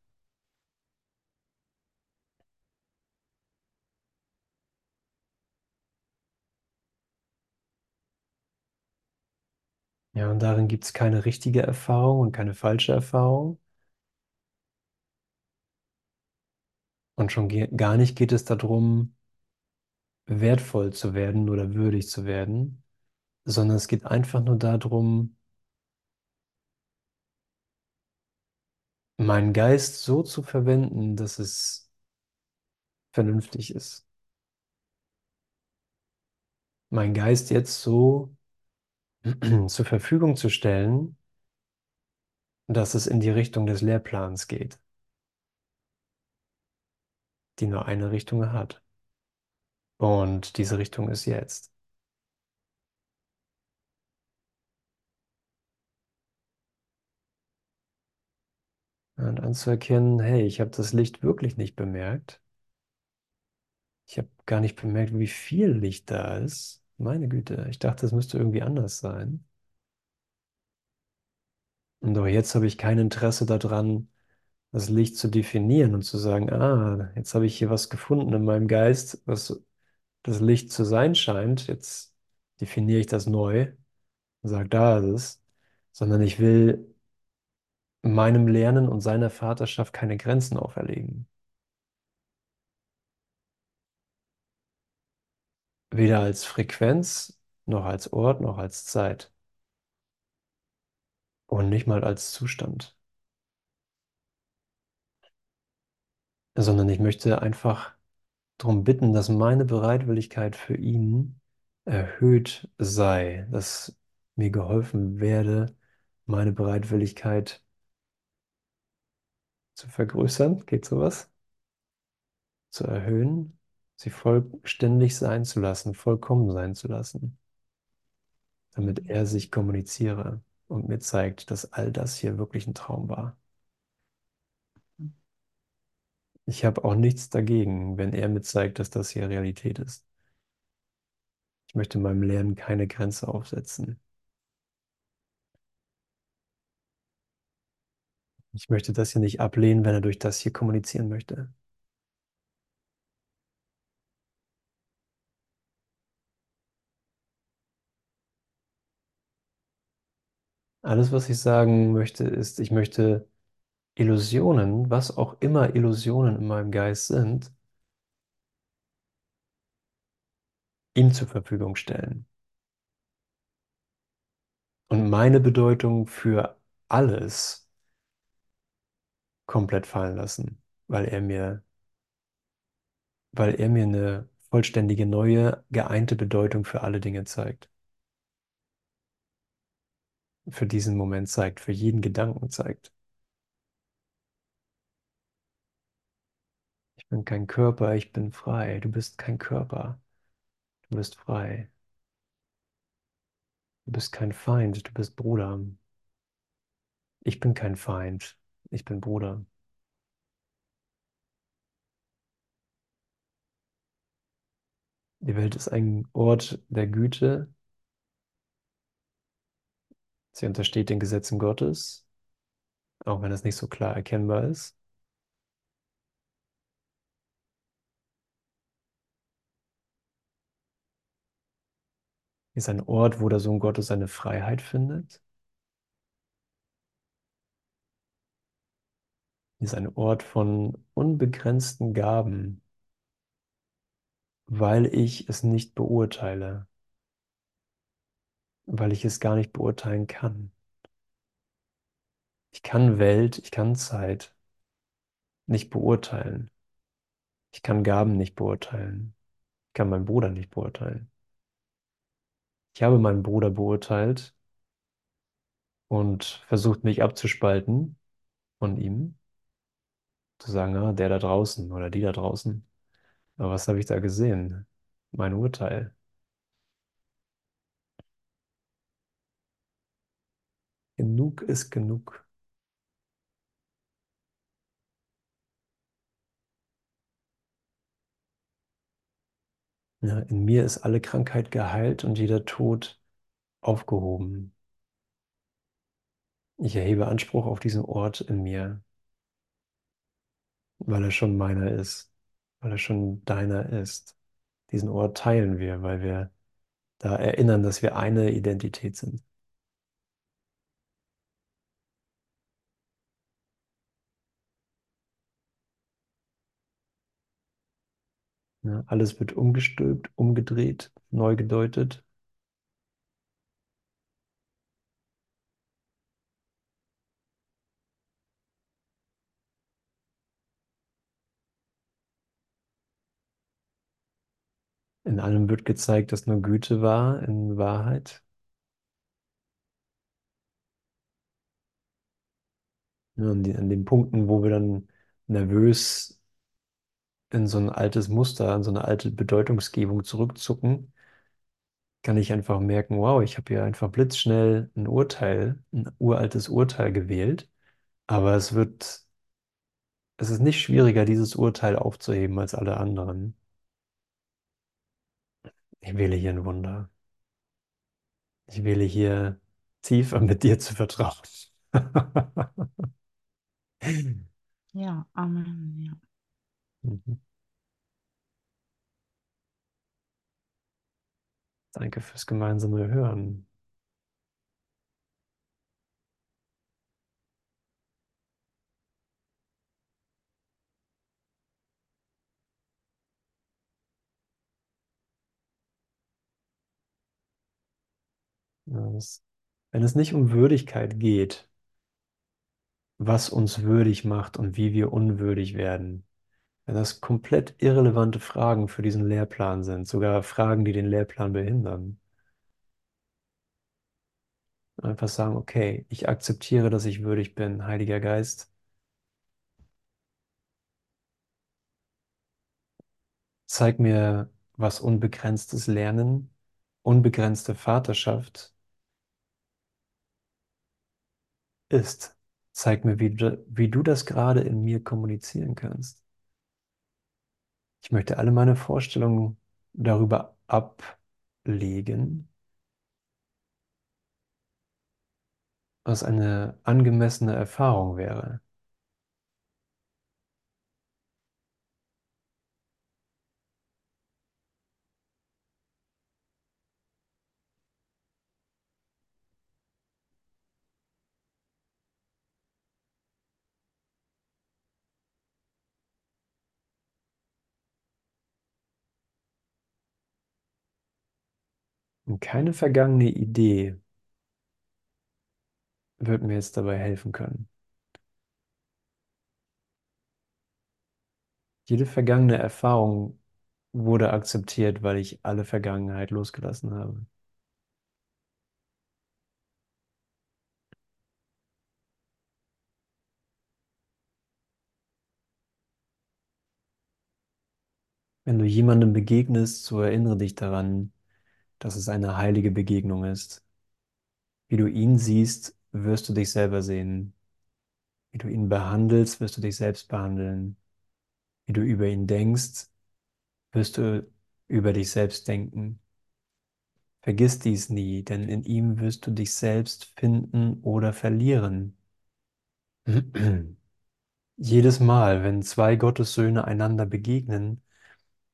Ja, und darin gibt es keine richtige Erfahrung und keine falsche Erfahrung. Und schon ge- gar nicht geht es darum, wertvoll zu werden oder würdig zu werden, sondern es geht einfach nur darum, meinen Geist so zu verwenden, dass es vernünftig ist. Meinen Geist jetzt so zur Verfügung zu stellen, dass es in die Richtung des Lehrplans geht, die nur eine Richtung hat. Und diese Richtung ist jetzt. Und anzuerkennen, hey, ich habe das Licht wirklich nicht bemerkt. Ich habe gar nicht bemerkt, wie viel Licht da ist. Meine Güte, ich dachte, es müsste irgendwie anders sein. Und auch jetzt habe ich kein Interesse daran, das Licht zu definieren und zu sagen, ah, jetzt habe ich hier was gefunden in meinem Geist, was das Licht zu sein scheint. Jetzt definiere ich das neu und sage, da ist es. Sondern ich will meinem Lernen und seiner Vaterschaft keine Grenzen auferlegen. Weder als Frequenz, noch als Ort, noch als Zeit. Und nicht mal als Zustand. Sondern ich möchte einfach darum bitten, dass meine Bereitwilligkeit für ihn erhöht sei, dass mir geholfen werde, meine Bereitwilligkeit zu vergrößern, geht sowas? Zu erhöhen, sie vollständig sein zu lassen, vollkommen sein zu lassen, damit er sich kommuniziere und mir zeigt, dass all das hier wirklich ein Traum war. Ich habe auch nichts dagegen, wenn er mir zeigt, dass das hier Realität ist. Ich möchte meinem Lernen keine Grenze aufsetzen. Ich möchte das hier nicht ablehnen, wenn er durch das hier kommunizieren möchte. Alles, was ich sagen möchte, ist, ich möchte Illusionen, was auch immer Illusionen in meinem Geist sind, ihm zur Verfügung stellen. Und meine Bedeutung für alles komplett fallen lassen, weil er mir, weil er mir eine vollständige, neue, geeinte Bedeutung für alle Dinge zeigt. Für diesen Moment zeigt, für jeden Gedanken zeigt. Bin kein Körper, ich bin frei. Du bist kein Körper, du bist frei. Du bist kein Feind, du bist Bruder. Ich bin kein Feind, ich bin Bruder. Die Welt ist ein Ort der Güte. Sie untersteht den Gesetzen Gottes, auch wenn es nicht so klar erkennbar ist. Ist ein Ort, wo der Sohn Gottes seine Freiheit findet. Ist ein Ort von unbegrenzten Gaben, weil ich es nicht beurteile, weil ich es gar nicht beurteilen kann. Ich kann Welt, ich kann Zeit nicht beurteilen. Ich kann Gaben nicht beurteilen. Ich kann meinen Bruder nicht beurteilen. Ich habe meinen Bruder beurteilt und versucht, mich abzuspalten von ihm. Zu sagen, ah, der da draußen oder die da draußen. Aber was habe ich da gesehen? Mein Urteil. Genug ist genug. Ja, in mir ist alle Krankheit geheilt und jeder Tod aufgehoben. Ich erhebe Anspruch auf diesen Ort in mir, weil er schon meiner ist, weil er schon deiner ist. Diesen Ort teilen wir, weil wir da erinnern, dass wir eine Identität sind. Ja, alles wird umgestülpt, umgedreht, neu gedeutet. In allem wird gezeigt, dass nur Güte war in Wahrheit. An, die, an den Punkten, wo wir dann nervös in so ein altes Muster, in so eine alte Bedeutungsgebung zurückzucken, kann ich einfach merken, wow, ich habe hier einfach blitzschnell ein Urteil, ein uraltes Urteil gewählt, aber es wird, es ist nicht schwieriger, dieses Urteil aufzuheben als alle anderen. Ich wähle hier ein Wunder. Ich wähle hier tiefer mit dir zu vertrauen. Ja, Amen. Ja. Mhm. Danke fürs gemeinsame Hören. Wenn es nicht um Würdigkeit geht, was uns würdig macht und wie wir unwürdig werden, wenn das komplett irrelevante Fragen für diesen Lehrplan sind, sogar Fragen, die den Lehrplan behindern, einfach sagen, okay, ich akzeptiere, dass ich würdig bin, Heiliger Geist. Zeig mir, was unbegrenztes Lernen, unbegrenzte Vaterschaft ist. Zeig mir, wie du, wie du das gerade in mir kommunizieren kannst. Ich möchte alle meine Vorstellungen darüber ablegen, was eine angemessene Erfahrung wäre. Keine vergangene Idee wird mir jetzt dabei helfen können. Jede vergangene Erfahrung wurde akzeptiert, weil ich alle Vergangenheit losgelassen habe. Wenn du jemandem begegnest, so erinnere dich daran, dass es eine heilige Begegnung ist. Wie du ihn siehst, wirst du dich selber sehen. Wie du ihn behandelst, wirst du dich selbst behandeln. Wie du über ihn denkst, wirst du über dich selbst denken. Vergiss dies nie, denn in ihm wirst du dich selbst finden oder verlieren. Jedes Mal, wenn zwei Gottessöhne einander begegnen,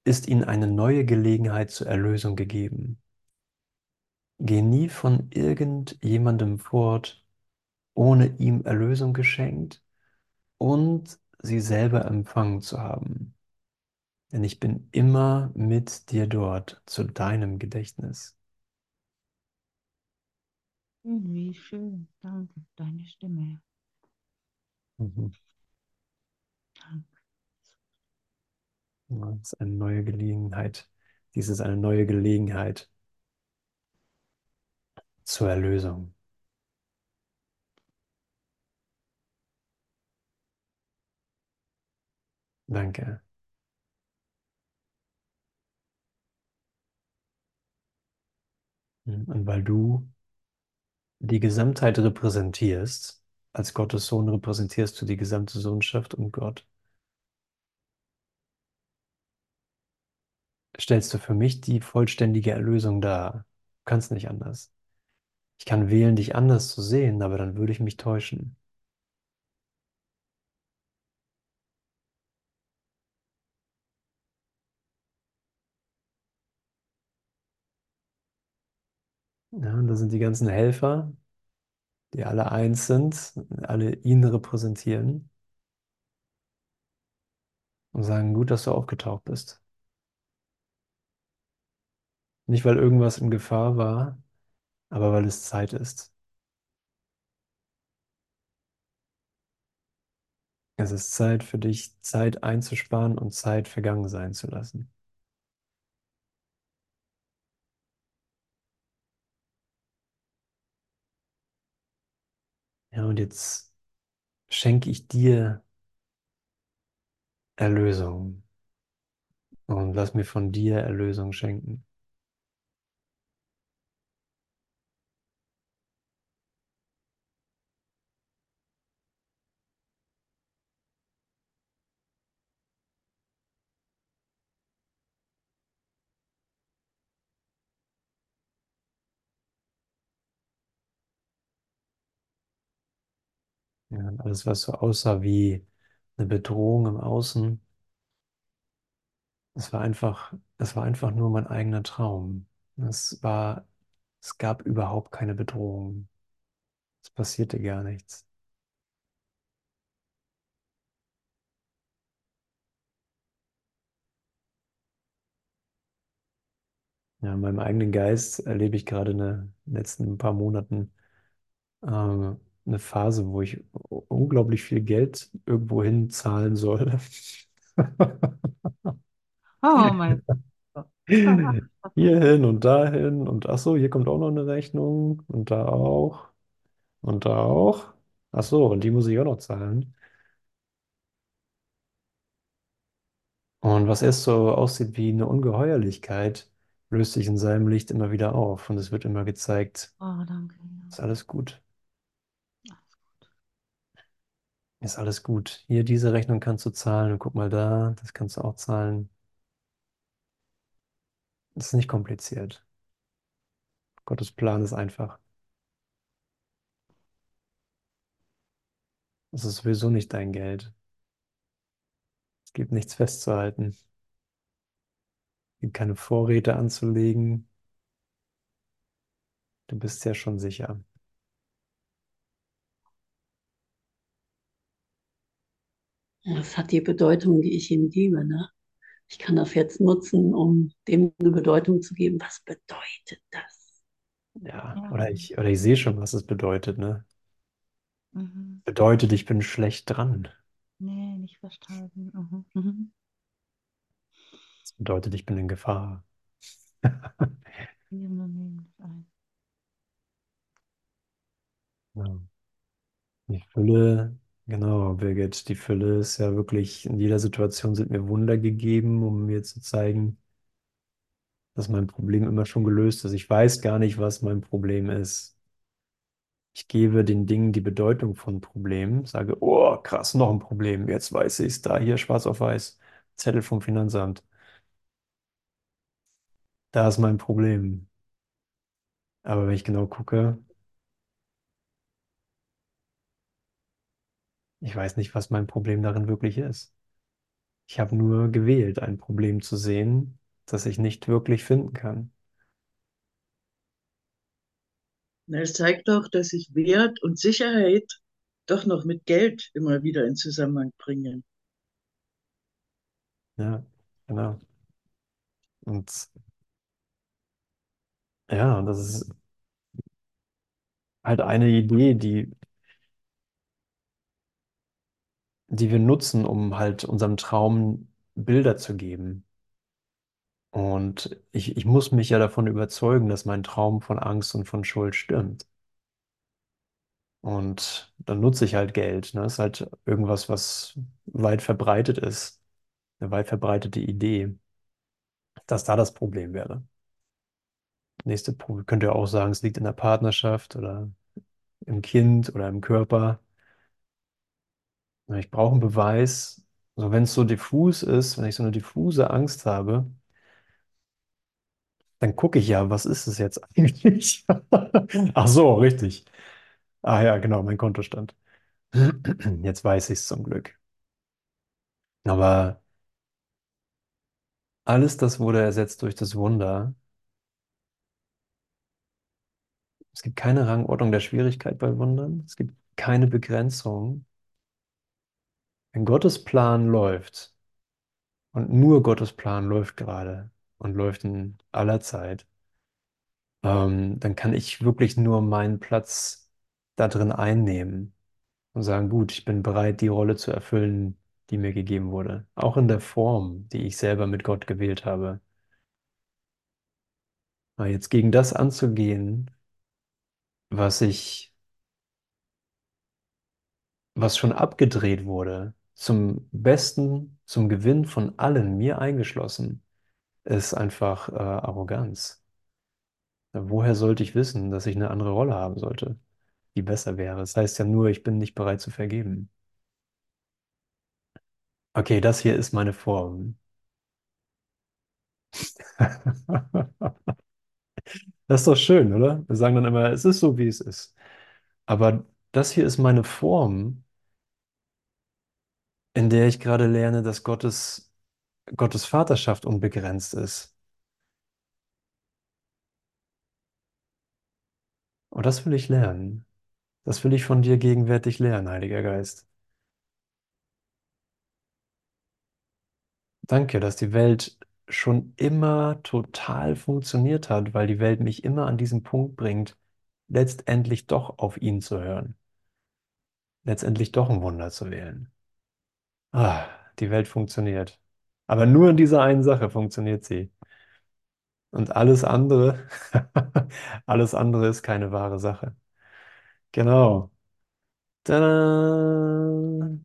ist ihnen eine neue Gelegenheit zur Erlösung gegeben. Geh nie von irgendjemandem fort, ohne ihm Erlösung geschenkt und sie selber empfangen zu haben. Denn ich bin immer mit dir dort zu deinem Gedächtnis. Wie schön. Danke, deine Stimme. Mhm. Danke. Das ist eine neue Gelegenheit. Dies ist eine neue Gelegenheit zur Erlösung. Danke. Und weil du die Gesamtheit repräsentierst, als Gottes Sohn repräsentierst du die gesamte Sohnschaft und Gott, stellst du für mich die vollständige Erlösung dar. Du kannst nicht anders. Ich kann wählen, dich anders zu sehen, aber dann würde ich mich täuschen. Ja, und da sind die ganzen Helfer, die alle eins sind, alle ihn repräsentieren und sagen, gut, dass du aufgetaucht bist. Nicht, weil irgendwas in Gefahr war, aber weil es Zeit ist. Es ist Zeit für dich, Zeit einzusparen und Zeit vergangen sein zu lassen. Ja, und jetzt schenke ich dir Erlösung und lass mir von dir Erlösung schenken. Ja, alles, was so aussah wie eine Bedrohung im Außen, es war einfach, es war einfach nur mein eigener Traum. Es war, es gab überhaupt keine Bedrohung. Es passierte gar nichts. Ja, in meinem eigenen Geist erlebe ich gerade in den letzten paar Monaten ähm, eine Phase, wo ich unglaublich viel Geld irgendwo hin zahlen soll. Oh mein Gott. Hierhin und dahin und ach so, hier kommt auch noch eine Rechnung und da auch und da auch. Ach so, und die muss ich auch noch zahlen. Und was erst so aussieht wie eine Ungeheuerlichkeit, löst sich in seinem Licht immer wieder auf und es wird immer gezeigt, Oh, danke. ist alles gut, Ja. Alles gut. Ist alles gut. Hier, diese Rechnung kannst du zahlen und guck mal da, das kannst du auch zahlen. Das ist nicht kompliziert. Gottes Plan ist einfach. Es ist sowieso nicht dein Geld. Es gibt nichts festzuhalten. Es gibt keine Vorräte anzulegen. Du bist ja schon sicher. Das hat die Bedeutung, die ich ihm gebe. Ne? Ich kann das jetzt nutzen, um dem eine Bedeutung zu geben. Was bedeutet das? Ja, Ja. oder ich, oder ich sehe schon, was es bedeutet, ne? Mhm. Bedeutet, ich bin schlecht dran. Nee, nicht verstanden. Mhm. Mhm. Das bedeutet, ich bin in Gefahr. Wir nehmen das ein. Ja. Die Fülle, genau, Birgit, die Fülle ist ja wirklich, in jeder Situation sind mir Wunder gegeben, um mir zu zeigen, dass mein Problem immer schon gelöst ist. Ich weiß gar nicht, was mein Problem ist. Ich gebe den Dingen die Bedeutung von Problemen, sage, oh, krass, noch ein Problem. Jetzt weiß ich es, da hier schwarz auf weiß, Zettel vom Finanzamt. Da ist mein Problem. Aber wenn ich genau gucke, ich weiß nicht, was mein Problem darin wirklich ist. Ich habe nur gewählt, ein Problem zu sehen, das ich nicht wirklich finden kann. Na, Es zeigt doch, dass sich Wert und Sicherheit doch noch mit Geld immer wieder in Zusammenhang bringen. Ja, genau. Und ja, das ist halt eine Idee, die, die wir nutzen, um halt unserem Traum Bilder zu geben. Und ich, ich muss mich ja davon überzeugen, dass mein Traum von Angst und von Schuld stimmt. Und dann nutze ich halt Geld. Ne? Ist halt irgendwas, was weit verbreitet ist. Eine weit verbreitete Idee, dass da das Problem wäre. Nächste Punkt könnt ihr auch sagen, es liegt in der Partnerschaft oder im Kind oder im Körper. Ich brauche einen Beweis. So, wenn es so diffus ist, wenn ich so eine diffuse Angst habe, Dann gucke ich ja, was ist es jetzt eigentlich? Ach so, richtig. Ah ja, genau, mein Kontostand. Jetzt weiß ich es zum Glück. Aber alles das wurde ersetzt durch das Wunder. Es gibt keine Rangordnung der Schwierigkeit bei Wundern. Es gibt keine Begrenzung. Wenn Gottes Plan läuft, und nur Gottes Plan läuft gerade und läuft in aller Zeit, ähm, dann kann ich wirklich nur meinen Platz da drin einnehmen und sagen, gut, ich bin bereit, die Rolle zu erfüllen, die mir gegeben wurde. Auch in der Form, die ich selber mit Gott gewählt habe. Aber jetzt gegen das anzugehen, was ich, was schon abgedreht wurde, zum Besten, zum Gewinn von allen, mir eingeschlossen, ist einfach äh, Arroganz. Woher sollte ich wissen, dass ich eine andere Rolle haben sollte, die besser wäre? Das heißt ja nur, ich bin nicht bereit zu vergeben. Okay, das hier ist meine Form. Das ist doch schön, oder? Wir sagen dann immer, es ist so, wie es ist. Aber das hier ist meine Form, in der ich gerade lerne, dass Gottes, Gottes Vaterschaft unbegrenzt ist. Und das will ich lernen. Das will ich von dir gegenwärtig lernen, Heiliger Geist. Danke, dass die Welt schon immer total funktioniert hat, weil die Welt mich immer an diesen Punkt bringt, letztendlich doch auf ihn zu hören. Letztendlich doch ein Wunder zu wählen. Ah, die Welt funktioniert. Aber nur in dieser einen Sache funktioniert sie. Und alles andere, alles andere ist keine wahre Sache. Genau. Tada!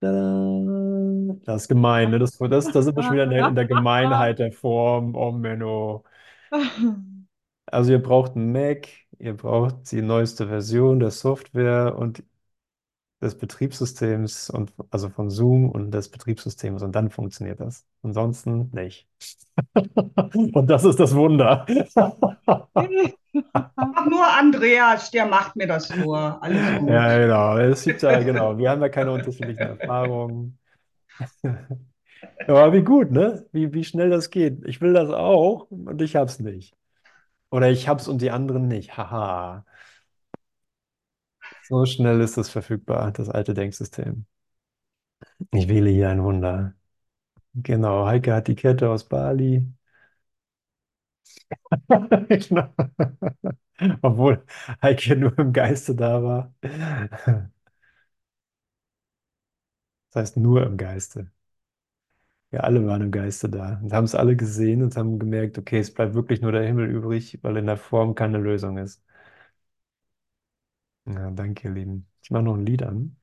Tada! Das ist gemein, ne? Das, das, da sind wir schon wieder in der, in der Gemeinheit der Form. Oh, Menno. Also ihr braucht einen Mac, ihr braucht die neueste Version der Software und des Betriebssystems und also von Zoom und des Betriebssystems und dann funktioniert das. Ansonsten nicht. Und das ist das Wunder. Ach, nur Andreas, der macht mir das vor. Alles gut. Ja, genau. Es gibt ja, genau. Wir haben ja keine unterschiedlichen Erfahrungen. Aber wie gut, ne? Wie, wie schnell das geht. Ich will das auch und ich hab's nicht. Oder ich hab's und die anderen nicht. Haha. So schnell ist das verfügbar, das alte Denksystem. Ich wähle hier ein Wunder. Genau, Heike hat die Kette aus Bali. Genau. Obwohl Heike nur im Geiste da war. Das heißt nur im Geiste. Wir alle waren im Geiste da und haben es alle gesehen und haben gemerkt, okay, es bleibt wirklich nur der Himmel übrig, weil in der Form keine Lösung ist. Ja, danke, ihr Lieben. Ich mache noch ein Lied an.